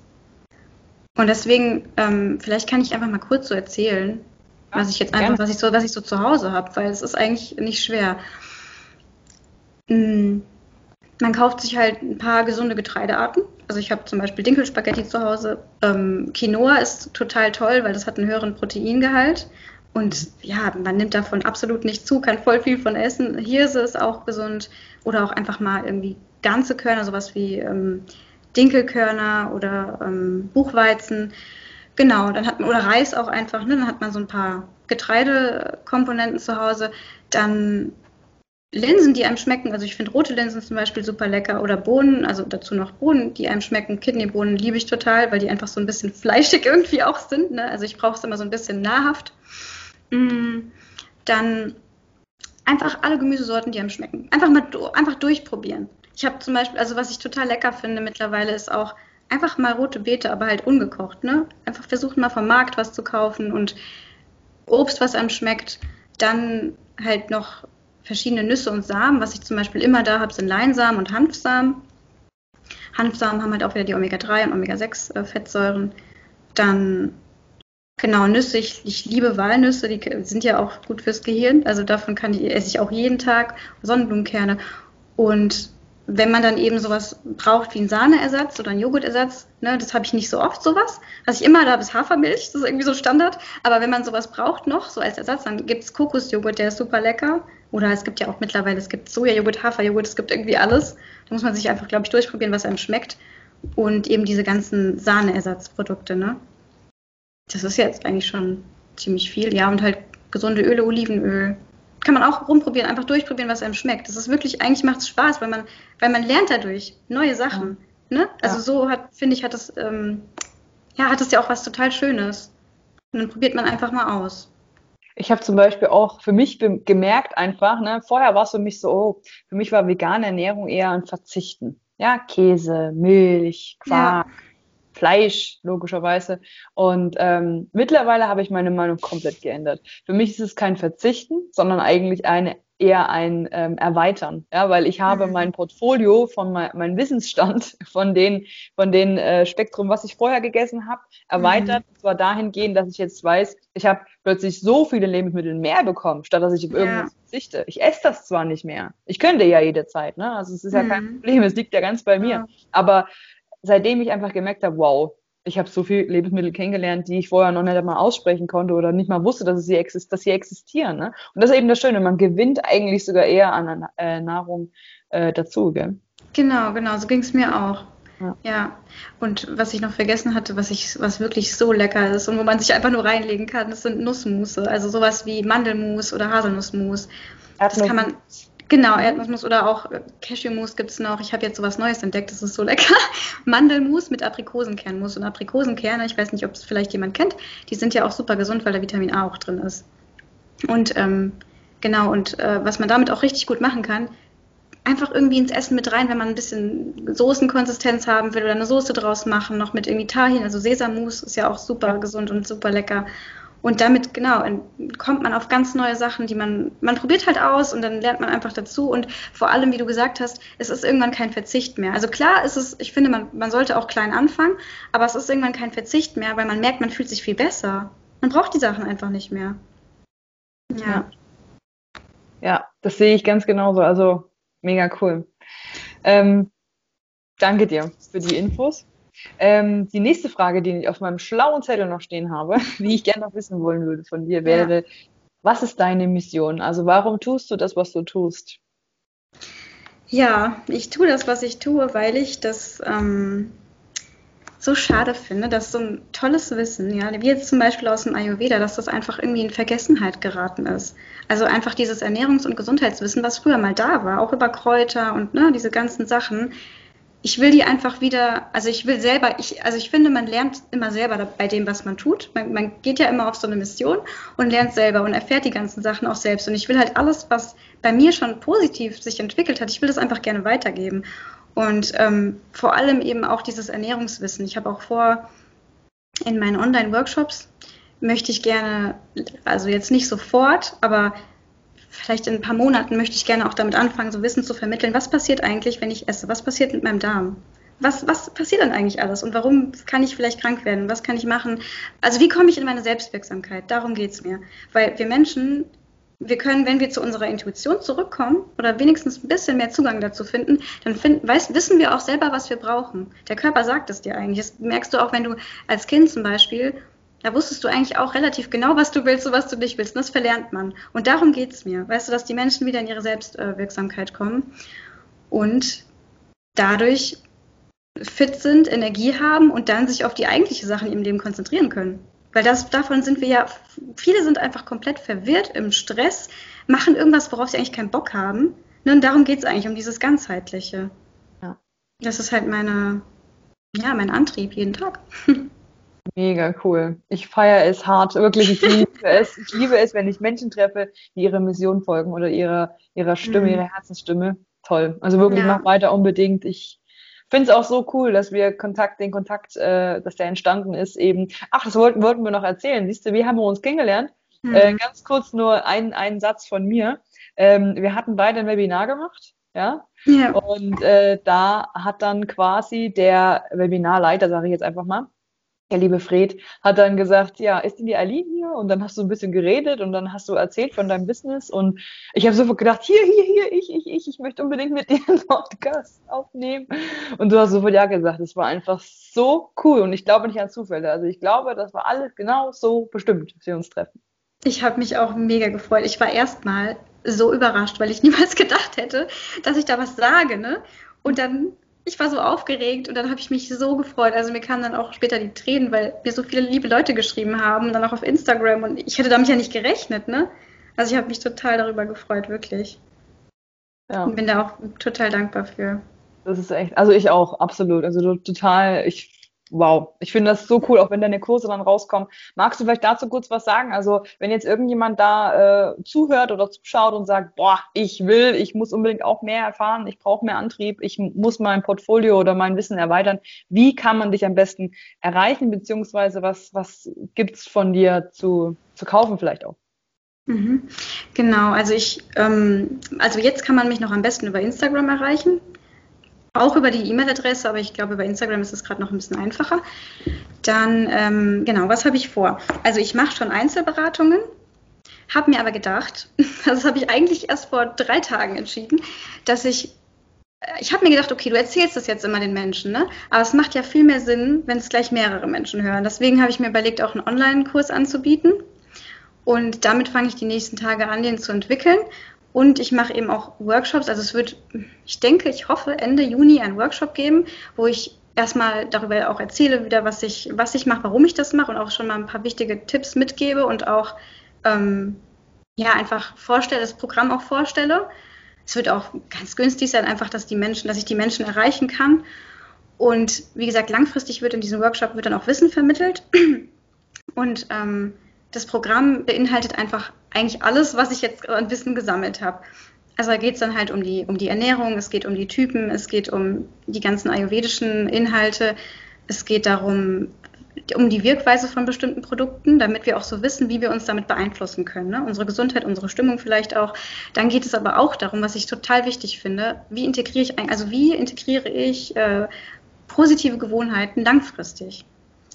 Und deswegen, ähm, vielleicht kann ich einfach mal kurz so erzählen, was ich jetzt einfach, was ich so, was ich so zu Hause habe, weil es ist eigentlich nicht schwer. Mm, man kauft sich halt ein paar gesunde Getreidearten. Also ich habe zum Beispiel Dinkelspaghetti zu Hause. Ähm, Quinoa ist total toll, weil das hat einen höheren Proteingehalt. Und ja, man nimmt davon absolut nicht zu, kann voll viel von essen. Hirse ist auch gesund. Oder auch einfach mal irgendwie ganze Körner, sowas wie ähm, Dinkelkörner oder ähm, Buchweizen. Genau, dann hat man, oder Reis auch einfach, ne? dann hat man so ein paar Getreidekomponenten zu Hause. Dann Linsen, die einem schmecken. Also ich finde rote Linsen zum Beispiel super lecker. Oder Bohnen, also dazu noch Bohnen, die einem schmecken. Kidneybohnen liebe ich total, weil die einfach so ein bisschen fleischig irgendwie auch sind. Ne? Also ich brauche es immer so ein bisschen nahrhaft. Mm, dann einfach alle Gemüsesorten, die einem schmecken. Einfach mal einfach durchprobieren. Ich habe zum Beispiel, also was ich total lecker finde mittlerweile, ist auch einfach mal rote Beete, aber halt ungekocht, ne? Einfach versuchen mal vom Markt was zu kaufen und Obst, was einem schmeckt. Dann halt noch verschiedene Nüsse und Samen. Was ich zum Beispiel immer da habe, sind Leinsamen und Hanfsamen. Hanfsamen haben halt auch wieder die Omega-3 und Omega-6 äh. Dann genau Nüsse. Ich, ich, liebe Walnüsse, die sind ja auch gut fürs Gehirn. Also davon kann ich, esse ich auch jeden Tag. Sonnenblumenkerne. Und wenn man dann eben sowas braucht wie einen Sahneersatz oder einen Joghurtersatz, ne, das habe ich nicht so oft sowas. Was ich immer da habe, ist Hafermilch, das ist irgendwie so Standard. Aber wenn man sowas braucht noch, so als Ersatz, dann gibt es Kokosjoghurt, der ist super lecker. Oder es gibt ja auch mittlerweile, es gibt Sojajoghurt, Haferjoghurt, es gibt irgendwie alles. Da muss man sich einfach, glaube ich, durchprobieren, was einem schmeckt. Und eben diese ganzen Sahneersatzprodukte, ne? Das ist jetzt eigentlich schon ziemlich viel. Ja, und halt gesunde Öle, Olivenöl, kann man auch rumprobieren, einfach durchprobieren, was einem schmeckt. Das ist wirklich, eigentlich macht es Spaß, weil man, weil man lernt dadurch neue Sachen. Ja. Ne? Also ja. so hat, finde ich, hat das, ähm, ja, hat es ja auch was total Schönes. Und dann probiert man einfach mal aus. Ich habe zum Beispiel auch für mich gemerkt einfach, ne, vorher war es für mich so, oh, für mich war vegane Ernährung eher ein Verzichten. Ja, Käse, Milch, Quark, ja. Fleisch, logischerweise. Und ähm, mittlerweile habe ich meine Meinung komplett geändert. Für mich ist es kein Verzichten, sondern eigentlich eine eher ein ähm, Erweitern, ja, weil ich habe mhm. mein Portfolio von mein, mein Wissensstand von den von den äh, Spektrum, was ich vorher gegessen habe, erweitert. Mhm. Und zwar dahingehend, dass ich jetzt weiß, ich habe plötzlich so viele Lebensmittel mehr bekommen, statt dass ich auf irgendwas ja. verzichte. Ich esse das zwar nicht mehr, ich könnte ja jederzeit, ne? Also es ist ja mhm. kein Problem, es liegt ja ganz bei mir. Ja. Aber seitdem ich einfach gemerkt habe, wow, ich habe so viele Lebensmittel kennengelernt, die ich vorher noch nicht einmal aussprechen konnte oder nicht mal wusste, dass, sie, exist dass sie existieren. Ne? Und das ist eben das Schöne, man gewinnt eigentlich sogar eher an äh, Nahrung äh, dazu. Gell? Genau, genau, so ging es mir auch. Ja. ja. Und was ich noch vergessen hatte, was ich, was wirklich so lecker ist und wo man sich einfach nur reinlegen kann, das sind Nussmusse. Also sowas wie Mandelmus oder Haselnussmus. Das kann man. Genau, Erdnussmus oder auch äh, Cashewmus gibt es noch. Ich habe jetzt sowas Neues entdeckt, das ist so lecker. Mandelmus mit Aprikosenkernmus. Und Aprikosenkerne, ich weiß nicht, ob es vielleicht jemand kennt, die sind ja auch super gesund, weil da Vitamin A auch drin ist. Und ähm, genau, und äh, was man damit auch richtig gut machen kann, einfach irgendwie ins Essen mit rein, wenn man ein bisschen Soßenkonsistenz haben will oder eine Soße draus machen, noch mit irgendwie Tahin, also Sesammus ist ja auch super gesund und super lecker. Und damit, genau, kommt man auf ganz neue Sachen, die man, man probiert halt aus und dann lernt man einfach dazu. Und vor allem, wie du gesagt hast, es ist irgendwann kein Verzicht mehr. Also klar ist es, ich finde, man, man sollte auch klein anfangen, aber es ist irgendwann kein Verzicht mehr, weil man merkt, man fühlt sich viel besser. Man braucht die Sachen einfach nicht mehr. Ja. Ja, das sehe ich ganz genauso. Also Mega cool. Ähm, danke dir für die Infos. Ähm, die nächste Frage, die ich auf meinem schlauen Zettel noch stehen habe, die ich gerne noch wissen wollen würde von dir, wäre, ja. was ist deine Mission? Also warum tust du das, was du tust? Ja, ich tue das, was ich tue, weil ich das ähm, so schade finde, dass so ein tolles Wissen, ja, wie jetzt zum Beispiel aus dem Ayurveda, dass das einfach irgendwie in Vergessenheit geraten ist. Also einfach dieses Ernährungs- und Gesundheitswissen, was früher mal da war, auch über Kräuter und ne, diese ganzen Sachen. Ich will die einfach wieder, also ich will selber, ich, also ich finde, man lernt immer selber bei dem, was man tut. Man, man geht ja immer auf so eine Mission und lernt selber und erfährt die ganzen Sachen auch selbst. Und ich will halt alles, was bei mir schon positiv sich entwickelt hat, ich will das einfach gerne weitergeben. Und ähm, vor allem eben auch dieses Ernährungswissen. Ich habe auch vor, in meinen Online-Workshops möchte ich gerne, also jetzt nicht sofort, aber vielleicht in ein paar Monaten möchte ich gerne auch damit anfangen, so Wissen zu vermitteln. Was passiert eigentlich, wenn ich esse? Was passiert mit meinem Darm? Was, was passiert dann eigentlich alles? Und warum kann ich vielleicht krank werden? Was kann ich machen? Also wie komme ich in meine Selbstwirksamkeit? Darum geht es mir. Weil wir Menschen wir können, wenn wir zu unserer Intuition zurückkommen oder wenigstens ein bisschen mehr Zugang dazu finden, dann find, weiß, wissen wir auch selber, was wir brauchen. Der Körper sagt es dir eigentlich. Das merkst du auch, wenn du als Kind zum Beispiel, da wusstest du eigentlich auch relativ genau, was du willst und was du nicht willst. Und das verlernt man. Und darum geht es mir. Weißt du, dass die Menschen wieder in ihre Selbstwirksamkeit kommen und dadurch fit sind, Energie haben und dann sich auf die eigentliche Sache in ihrem Leben konzentrieren können. Weil das, davon sind wir ja, viele sind einfach komplett verwirrt im Stress, machen irgendwas, worauf sie eigentlich keinen Bock haben. Ne, und darum geht es eigentlich, um dieses Ganzheitliche. Ja. Das ist halt meine, ja, mein Antrieb jeden Tag. Mega cool. Ich feiere es hart, wirklich. Ich liebe es. Ich liebe es, wenn ich Menschen treffe, die ihrer Mission folgen oder ihrer, ihrer Stimme, mhm. ihrer Herzensstimme. Toll. Also wirklich, ja. mach weiter unbedingt. Ich finde es auch so cool, dass wir Kontakt, den Kontakt, äh, dass der entstanden ist, eben. Ach, das wollten, wollten wir noch erzählen. Siehst du, wie haben wir uns kennengelernt? Mhm. Äh, ganz kurz nur ein, ein Satz von mir. Ähm, wir hatten beide ein Webinar gemacht, ja. ja. Und äh, da hat dann quasi der Webinarleiter, sage ich jetzt einfach mal, der liebe Fred hat dann gesagt, ja, ist denn die Aline hier? Und dann hast du ein bisschen geredet und dann hast du erzählt von deinem Business und ich habe sofort gedacht, hier, hier, hier, ich, ich, ich, ich möchte unbedingt mit dir einen Podcast aufnehmen. Und du hast sofort ja gesagt. Es war einfach so cool und ich glaube nicht an Zufälle. Also ich glaube, das war alles genau so bestimmt, dass wir uns treffen. Ich habe mich auch mega gefreut. Ich war erstmal so überrascht, weil ich niemals gedacht hätte, dass ich da was sage, ne? Und dann ich war so aufgeregt und dann habe ich mich so gefreut. Also mir kamen dann auch später die Tränen, weil mir so viele liebe Leute geschrieben haben, dann auch auf Instagram und ich hätte damit ja nicht gerechnet, ne? Also ich habe mich total darüber gefreut, wirklich. Ja. Und bin da auch total dankbar für. Das ist echt, also ich auch, absolut. Also total, ich wow, ich finde das so cool, auch wenn deine Kurse dann rauskommen. Magst du vielleicht dazu kurz was sagen? Also, wenn jetzt irgendjemand da äh, zuhört oder zuschaut und sagt, boah, ich will, ich muss unbedingt auch mehr erfahren, ich brauche mehr Antrieb, ich muss mein Portfolio oder mein Wissen erweitern, wie kann man dich am besten erreichen, beziehungsweise was, was gibt's von dir zu, zu kaufen vielleicht auch? Mhm. Genau, also ich, ähm, also jetzt kann man mich noch am besten über Instagram erreichen. Auch über die E-Mail-Adresse, aber ich glaube, über Instagram ist es gerade noch ein bisschen einfacher. Dann, ähm, genau, was habe ich vor? Also ich mache schon Einzelberatungen, habe mir aber gedacht, das habe ich eigentlich erst vor drei Tagen entschieden, dass ich ich habe mir gedacht, okay, du erzählst das jetzt immer den Menschen, ne? aber es macht ja viel mehr Sinn, wenn es gleich mehrere Menschen hören. Deswegen habe ich mir überlegt, auch einen Online-Kurs anzubieten. Und damit fange ich die nächsten Tage an, den zu entwickeln. Und ich mache eben auch Workshops. Also es wird, ich denke, ich hoffe, Ende Juni einen Workshop geben, wo ich erstmal darüber auch erzähle, wieder, was ich, was ich mache, warum ich das mache und auch schon mal ein paar wichtige Tipps mitgebe und auch ähm, ja einfach vorstelle, das Programm auch vorstelle. Es wird auch ganz günstig sein, einfach, dass die Menschen, dass ich die Menschen erreichen kann. Und wie gesagt, langfristig wird in diesem Workshop wird dann auch Wissen vermittelt. Und ähm, das Programm beinhaltet einfach eigentlich alles, was ich jetzt an Wissen gesammelt habe. Also da geht es dann halt um die, um die Ernährung, es geht um die Typen, es geht um die ganzen ayurvedischen Inhalte, es geht darum, um die Wirkweise von bestimmten Produkten, damit wir auch so wissen, wie wir uns damit beeinflussen können. Ne? Unsere Gesundheit, unsere Stimmung vielleicht auch. Dann geht es aber auch darum, was ich total wichtig finde, wie integriere ich, also wie integriere ich äh, positive Gewohnheiten langfristig?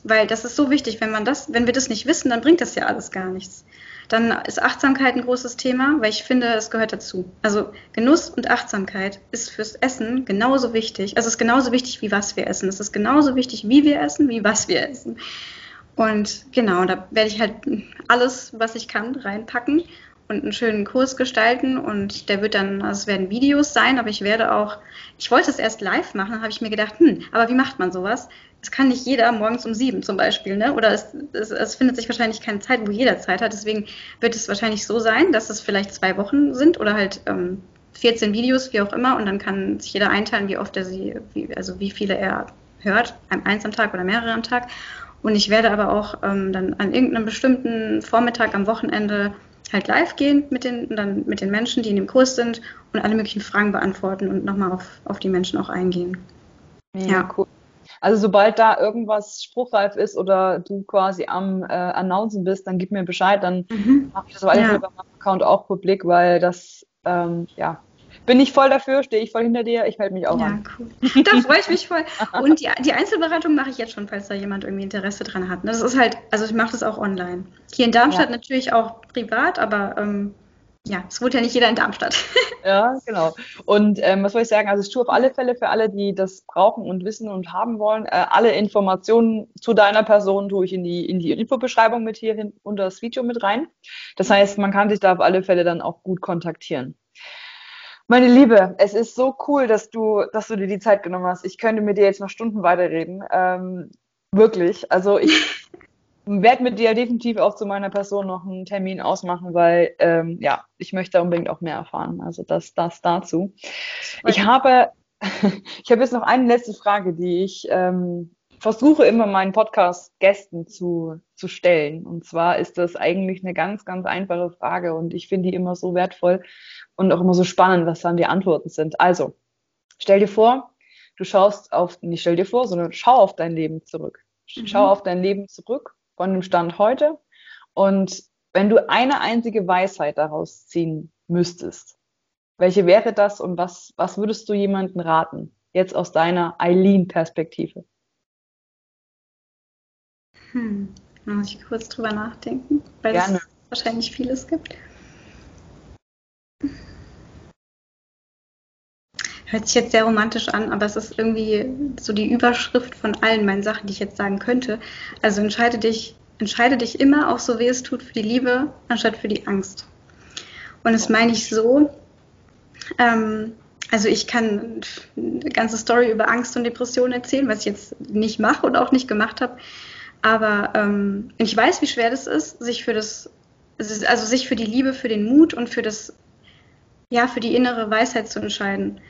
Weil das ist so wichtig, wenn man das, wenn wir das nicht wissen, dann bringt das ja alles gar nichts. Dann ist Achtsamkeit ein großes Thema, weil ich finde, es gehört dazu. Also Genuss und Achtsamkeit ist fürs Essen genauso wichtig. Also es ist genauso wichtig, wie was wir essen. Es ist genauso wichtig, wie wir essen, wie was wir essen. Und genau, da werde ich halt alles, was ich kann, reinpacken und einen schönen Kurs gestalten. Und der wird dann, also es werden Videos sein, aber ich werde auch, ich wollte es erst live machen, habe ich mir gedacht, hm, aber wie macht man sowas? es kann nicht jeder morgens um sieben zum Beispiel, ne? Oder es, es, es, findet sich wahrscheinlich keine Zeit, wo jeder Zeit hat. Deswegen wird es wahrscheinlich so sein, dass es vielleicht zwei Wochen sind oder halt ähm, 14 Videos, wie auch immer, und dann kann sich jeder einteilen, wie oft er sie, wie, also wie viele er hört, eins am Tag oder mehrere am Tag. Und ich werde aber auch ähm, dann an irgendeinem bestimmten Vormittag am Wochenende halt live gehen mit den, dann mit den Menschen, die in dem Kurs sind und alle möglichen Fragen beantworten und nochmal auf, auf die Menschen auch eingehen. Ja, ja, cool. Also sobald da irgendwas spruchreif ist oder du quasi am äh, Announcen bist, dann gib mir Bescheid, dann mhm. mache ich das auf alle Fälle ja. bei meinem Account auch publik, weil das, ähm, ja, bin ich voll dafür, stehe ich voll hinter dir, ich melde mich auch ja, an. Ja, cool. Da freue ich mich voll. Und die, die Einzelberatung mache ich jetzt schon, falls da jemand irgendwie Interesse dran hat. Das ist halt, also ich mache das auch online. Hier in Darmstadt ja. natürlich auch privat, aber ähm, ja, es wohnt ja nicht jeder in Darmstadt. ja, genau. Und ähm, was soll ich sagen? Also ich tue auf alle Fälle für alle, die das brauchen und wissen und haben wollen, äh, alle Informationen zu deiner Person tue ich in die, in die Infobeschreibung mit hier hin unter das Video mit rein. Das heißt, man kann sich da auf alle Fälle dann auch gut kontaktieren. Meine Liebe, es ist so cool, dass du, dass du dir die Zeit genommen hast. Ich könnte mit dir jetzt noch Stunden weiterreden. Ähm, wirklich. Also ich werde mit dir definitiv auch zu meiner Person noch einen Termin ausmachen, weil ähm, ja, ich möchte unbedingt auch mehr erfahren. Also das, das dazu. Ich habe, ich habe jetzt noch eine letzte Frage, die ich ähm, versuche immer meinen Podcast-Gästen zu, zu stellen. Und zwar ist das eigentlich eine ganz, ganz einfache Frage und ich finde die immer so wertvoll und auch immer so spannend, was dann die Antworten sind. Also, stell dir vor, du schaust auf, nicht stell dir vor, sondern schau auf dein Leben zurück. Schau mhm. auf dein Leben zurück von dem Stand heute. Und wenn du eine einzige Weisheit daraus ziehen müsstest, welche wäre das und was, was würdest du jemanden raten? Jetzt aus deiner Eileen-Perspektive. Hm, da muss ich kurz drüber nachdenken, weil Gerne. es wahrscheinlich vieles gibt. Hört sich jetzt sehr romantisch an, aber es ist irgendwie so die Überschrift von allen meinen Sachen, die ich jetzt sagen könnte. Also entscheide dich, entscheide dich immer, auch so wie es tut, für die Liebe, anstatt für die Angst. Und das meine ich so, ähm, also ich kann eine ganze Story über Angst und Depression erzählen, was ich jetzt nicht mache und auch nicht gemacht habe. Aber ähm, ich weiß, wie schwer das ist, sich für das, also sich für die Liebe, für den Mut und für das, ja, für die innere Weisheit zu entscheiden.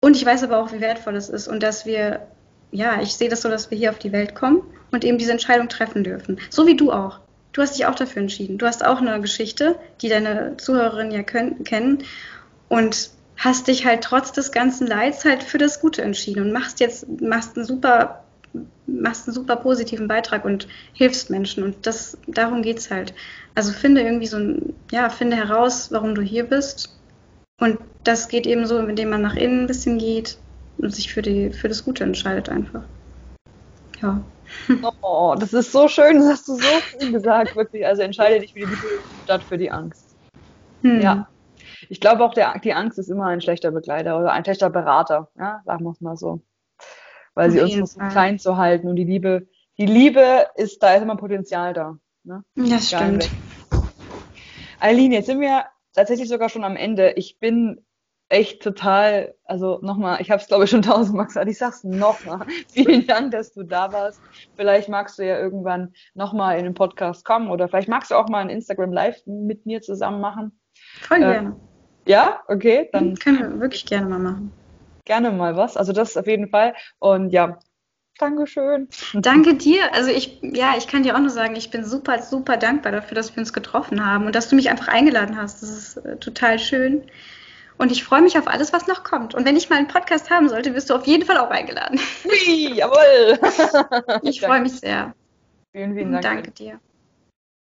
Und ich weiß aber auch, wie wertvoll es ist und dass wir, ja, ich sehe das so, dass wir hier auf die Welt kommen und eben diese Entscheidung treffen dürfen. So wie du auch. Du hast dich auch dafür entschieden. Du hast auch eine Geschichte, die deine Zuhörerinnen ja können, kennen und hast dich halt trotz des ganzen Leids halt für das Gute entschieden und machst jetzt, machst einen super, machst einen super positiven Beitrag und hilfst Menschen und das, darum geht's halt. Also finde irgendwie so ein, ja, finde heraus, warum du hier bist und das geht eben so, indem man nach innen ein bisschen geht und sich für, die, für das Gute entscheidet einfach. Ja. Oh, das ist so schön, das hast du so schön gesagt, wirklich. Also entscheide dich für die Liebe statt für die Angst. Hm. Ja. Ich glaube auch, der, die Angst ist immer ein schlechter Begleiter oder ein schlechter Berater, ja, sagen wir es mal so. Weil Auf sie uns versucht, klein zu halten und die Liebe, die Liebe ist, da ist immer Potenzial da. Ne? Das stimmt. Eileen, jetzt sind wir tatsächlich sogar schon am Ende. Ich bin echt total, also nochmal, ich habe es glaube ich schon tausendmal gesagt, ich sag's nochmal. Vielen Dank, dass du da warst. Vielleicht magst du ja irgendwann nochmal in den Podcast kommen oder vielleicht magst du auch mal ein Instagram Live mit mir zusammen machen. Voll äh, gerne. Ja, okay, dann. Können wir wirklich gerne mal machen. Gerne mal was. Also das auf jeden Fall. Und ja, Dankeschön. Danke dir. Also ich, ja, ich kann dir auch nur sagen, ich bin super, super dankbar dafür, dass wir uns getroffen haben und dass du mich einfach eingeladen hast. Das ist äh, total schön. Und ich freue mich auf alles, was noch kommt. Und wenn ich mal einen Podcast haben sollte, wirst du auf jeden Fall auch eingeladen. Ui, jawohl. ich freue mich sehr. Vielen, vielen Dank. Danke dir.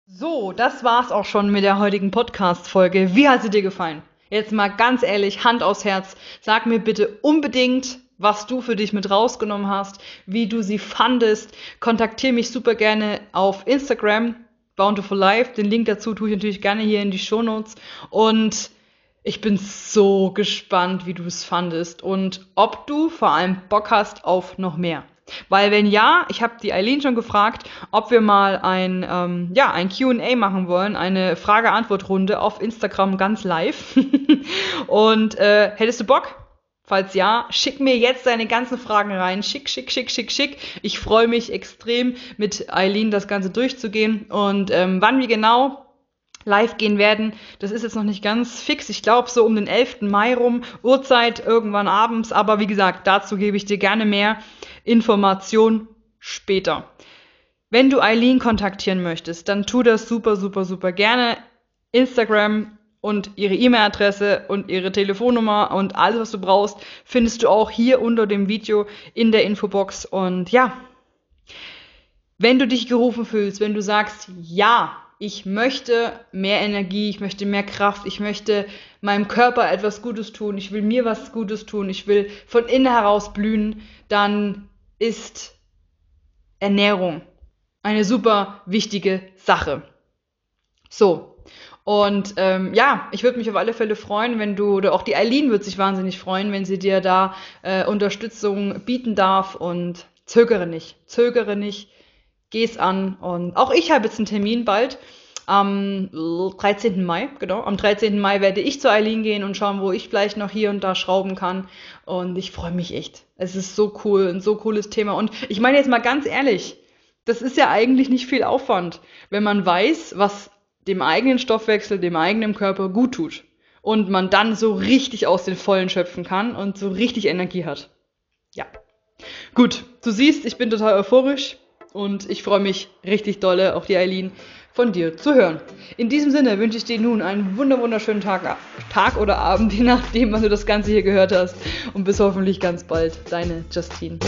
So, das war's auch schon mit der heutigen Podcast-Folge. Wie hat sie dir gefallen? Jetzt mal ganz ehrlich, Hand aufs Herz. Sag mir bitte unbedingt, was du für dich mit rausgenommen hast, wie du sie fandest. Kontaktiere mich super gerne auf Instagram, Bountiful Life. Den Link dazu tue ich natürlich gerne hier in die Show Notes. Und ich bin so gespannt, wie du es fandest und ob du vor allem Bock hast auf noch mehr. Weil wenn ja, ich habe die Eileen schon gefragt, ob wir mal ein, ähm, ja, ein QA machen wollen, eine Frage-Antwort-Runde auf Instagram ganz live. und äh, hättest du Bock? Falls ja, schick mir jetzt deine ganzen Fragen rein. Schick, schick, schick, schick, schick. Ich freue mich extrem, mit Eileen das Ganze durchzugehen. Und ähm, wann wir genau live gehen werden. Das ist jetzt noch nicht ganz fix. Ich glaube so um den 11. Mai rum, Uhrzeit irgendwann abends. Aber wie gesagt, dazu gebe ich dir gerne mehr Information später. Wenn du Eileen kontaktieren möchtest, dann tu das super, super, super gerne. Instagram und ihre E-Mail-Adresse und ihre Telefonnummer und alles, was du brauchst, findest du auch hier unter dem Video in der Infobox. Und ja, wenn du dich gerufen fühlst, wenn du sagst, ja, ich möchte mehr Energie, ich möchte mehr Kraft, ich möchte meinem Körper etwas Gutes tun, ich will mir was Gutes tun, ich will von innen heraus blühen, dann ist Ernährung eine super wichtige Sache. So. Und ähm, ja, ich würde mich auf alle Fälle freuen, wenn du, oder auch die Eileen wird sich wahnsinnig freuen, wenn sie dir da äh, Unterstützung bieten darf und zögere nicht, zögere nicht geh's an. Und auch ich habe jetzt einen Termin bald. Am 13. Mai, genau. Am 13. Mai werde ich zu Eileen gehen und schauen, wo ich vielleicht noch hier und da schrauben kann. Und ich freue mich echt. Es ist so cool, ein so cooles Thema. Und ich meine jetzt mal ganz ehrlich, das ist ja eigentlich nicht viel Aufwand, wenn man weiß, was dem eigenen Stoffwechsel, dem eigenen Körper gut tut. Und man dann so richtig aus den Vollen schöpfen kann und so richtig Energie hat. Ja. Gut, du siehst, ich bin total euphorisch. Und ich freue mich richtig dolle, auch die Eileen von dir zu hören. In diesem Sinne wünsche ich dir nun einen wunderschönen Tag, Tag oder Abend, je nachdem, wann du das Ganze hier gehört hast. Und bis hoffentlich ganz bald. Deine Justine.